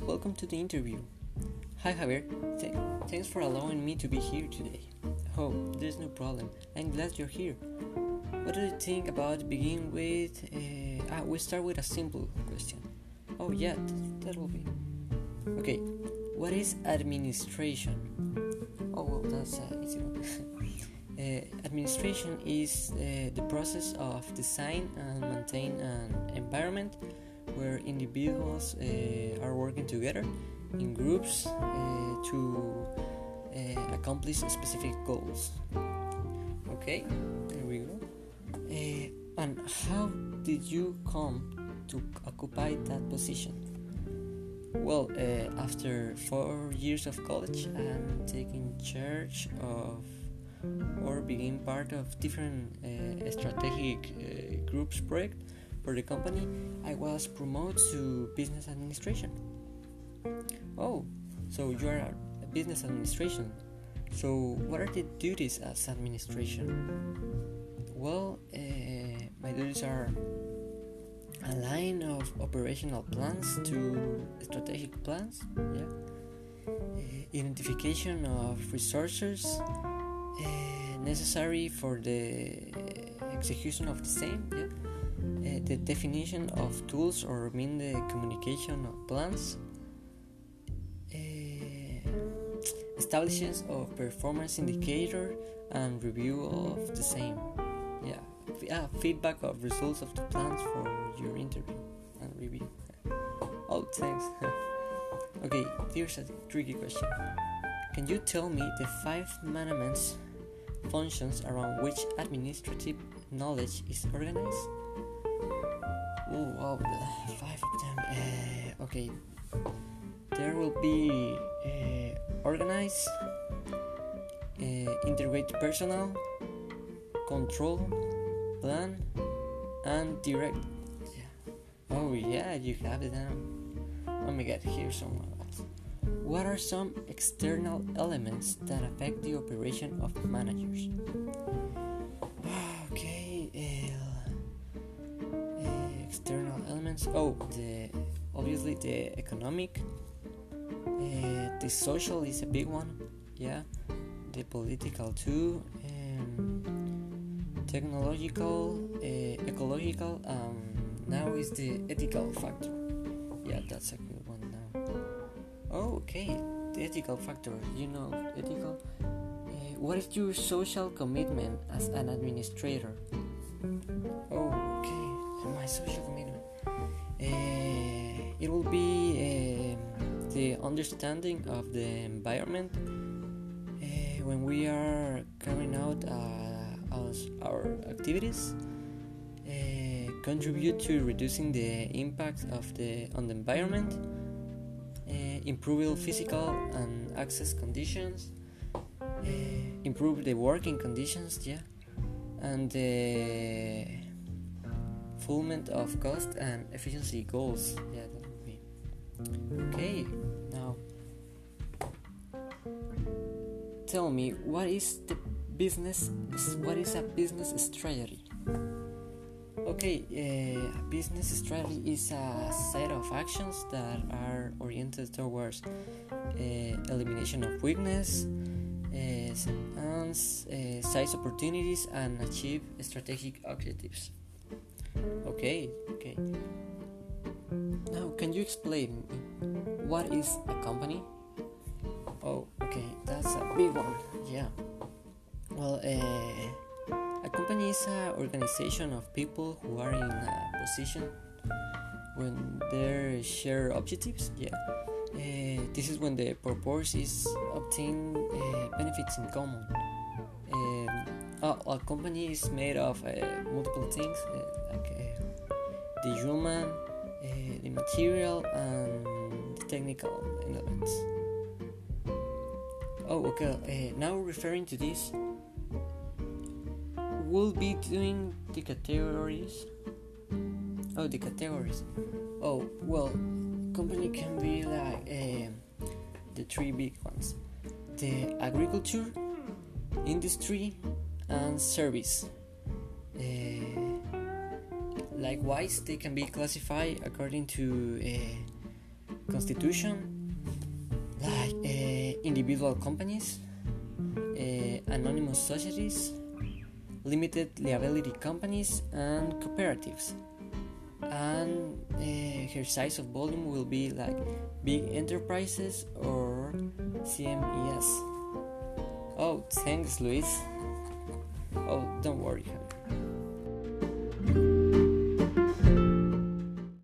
welcome to the interview. Hi Javier, Th- thanks for allowing me to be here today. Oh, there's no problem. I'm glad you're here. What do you think about begin with? Uh, ah, we start with a simple question. Oh yeah, that will be. Okay, what is administration? Oh well, that's an easy one. uh, administration is uh, the process of design and maintain an environment where individuals uh, are working together in groups uh, to uh, accomplish specific goals. Okay, there we go. Uh, and how did you come to occupy that position? Well, uh, after four years of college and taking charge of or being part of different uh, strategic groups project for the company, I was promoted to business administration. Oh, so you are a business administration. So what are the duties as administration? Well, uh, my duties are a line of operational plans to strategic plans. Yeah. Uh, identification of resources uh, necessary for the execution of the same. Yeah. The definition of tools or mean the communication of plans. Uh, establishments of performance indicator and review of the same. Yeah, ah, feedback of results of the plans for your interview and review. Oh, thanks. okay, here's a tricky question. Can you tell me the five managements functions around which administrative knowledge is organized? Oh wow, five of them. Uh, okay, there will be uh, organize, uh, integrate personnel, control, plan, and direct. Yeah. Oh yeah, you have it down. Oh my god, here's some of. What are some external elements that affect the operation of managers? Okay, uh, external elements. Oh, the obviously the economic, uh, the social is a big one. Yeah, the political too, um, technological, uh, ecological. Um, now is the ethical factor. Yeah, that's a good one now. Oh, okay, the ethical factor. You know, ethical. Uh, what is your social commitment as an administrator? Oh, okay, my social commitment. Uh, it will be um, the understanding of the environment uh, when we are carrying out uh, our activities. Uh, contribute to reducing the impact of the on the environment, uh, improve physical and access conditions, uh, improve the working conditions, yeah, and fulfillment of cost and efficiency goals. Yeah, that would be okay. Now, tell me what is the business? What is a business strategy? Okay, uh, a business strategy is a set of actions that are oriented towards uh, elimination of weakness, uh, enhance uh, size opportunities, and achieve strategic objectives. Okay, okay. Now, can you explain what is a company? Oh, okay, that's a big one. Yeah. Well, uh, a company is an organization of people who are in a position when they share objectives. Yeah. Uh, this is when the purpose is obtain uh, benefits in common. A, a company is made of uh, multiple things, uh, like uh, the human, the material, and the technical elements. Oh, okay. Now referring to this, we'll be doing the categories. Oh, the categories. Oh, well, company can be like the three big ones: the agriculture, industry, and service. Uh, likewise, they can be classified according to uh, constitution, like uh, individual companies, anonymous societies, limited liability companies, and cooperatives. And her size of volume will be like big enterprises or CMES. Oh, thanks, Luis. Oh, don't worry,